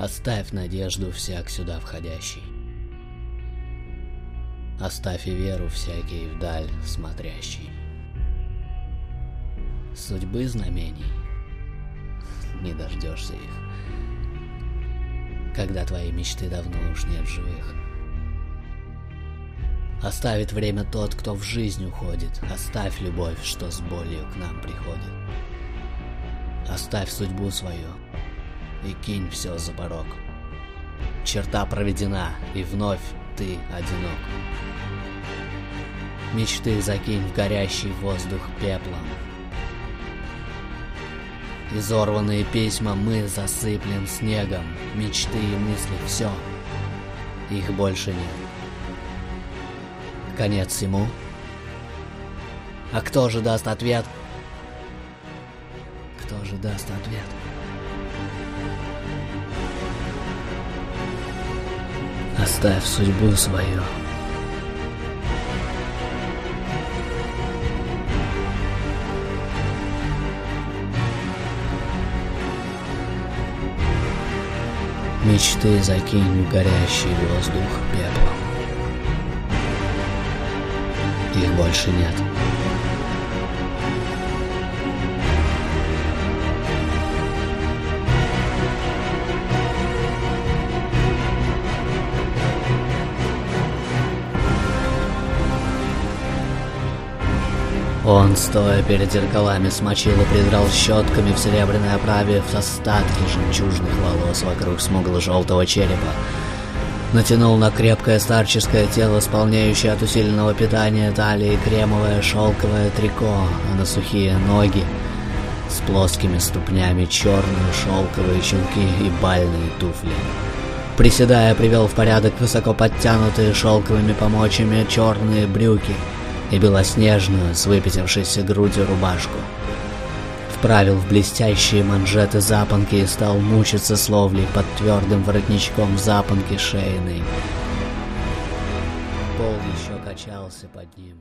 Оставь надежду всяк сюда входящий. Оставь и веру всякий вдаль смотрящий. Судьбы знамений не дождешься их, когда твои мечты давно уж нет живых. Оставит время тот, кто в жизнь уходит. Оставь любовь, что с болью к нам приходит. Оставь судьбу свою и кинь все за порог. Черта проведена, и вновь ты одинок. Мечты закинь в горящий воздух пеплом. Изорванные письма мы засыплем снегом. Мечты и мысли — все. Их больше нет. Конец всему. А кто же даст ответ? Кто же даст ответ? Оставь судьбу свою. Мечты закинь в горящий воздух пеплом. Их больше нет. Он, стоя перед зеркалами, смочил и придрал щетками в серебряной оправе в остатки жемчужных волос вокруг смугло-желтого черепа. Натянул на крепкое старческое тело, сполняющее от усиленного питания талии, кремовое шелковое трико, а на сухие ноги с плоскими ступнями черные шелковые чулки и бальные туфли. Приседая, привел в порядок высоко подтянутые шелковыми помочами черные брюки — и белоснежную с выпятившейся грудью рубашку. Вправил в блестящие манжеты запонки и стал мучиться с ловлей под твердым воротничком запонки шейной. Пол еще качался под ним.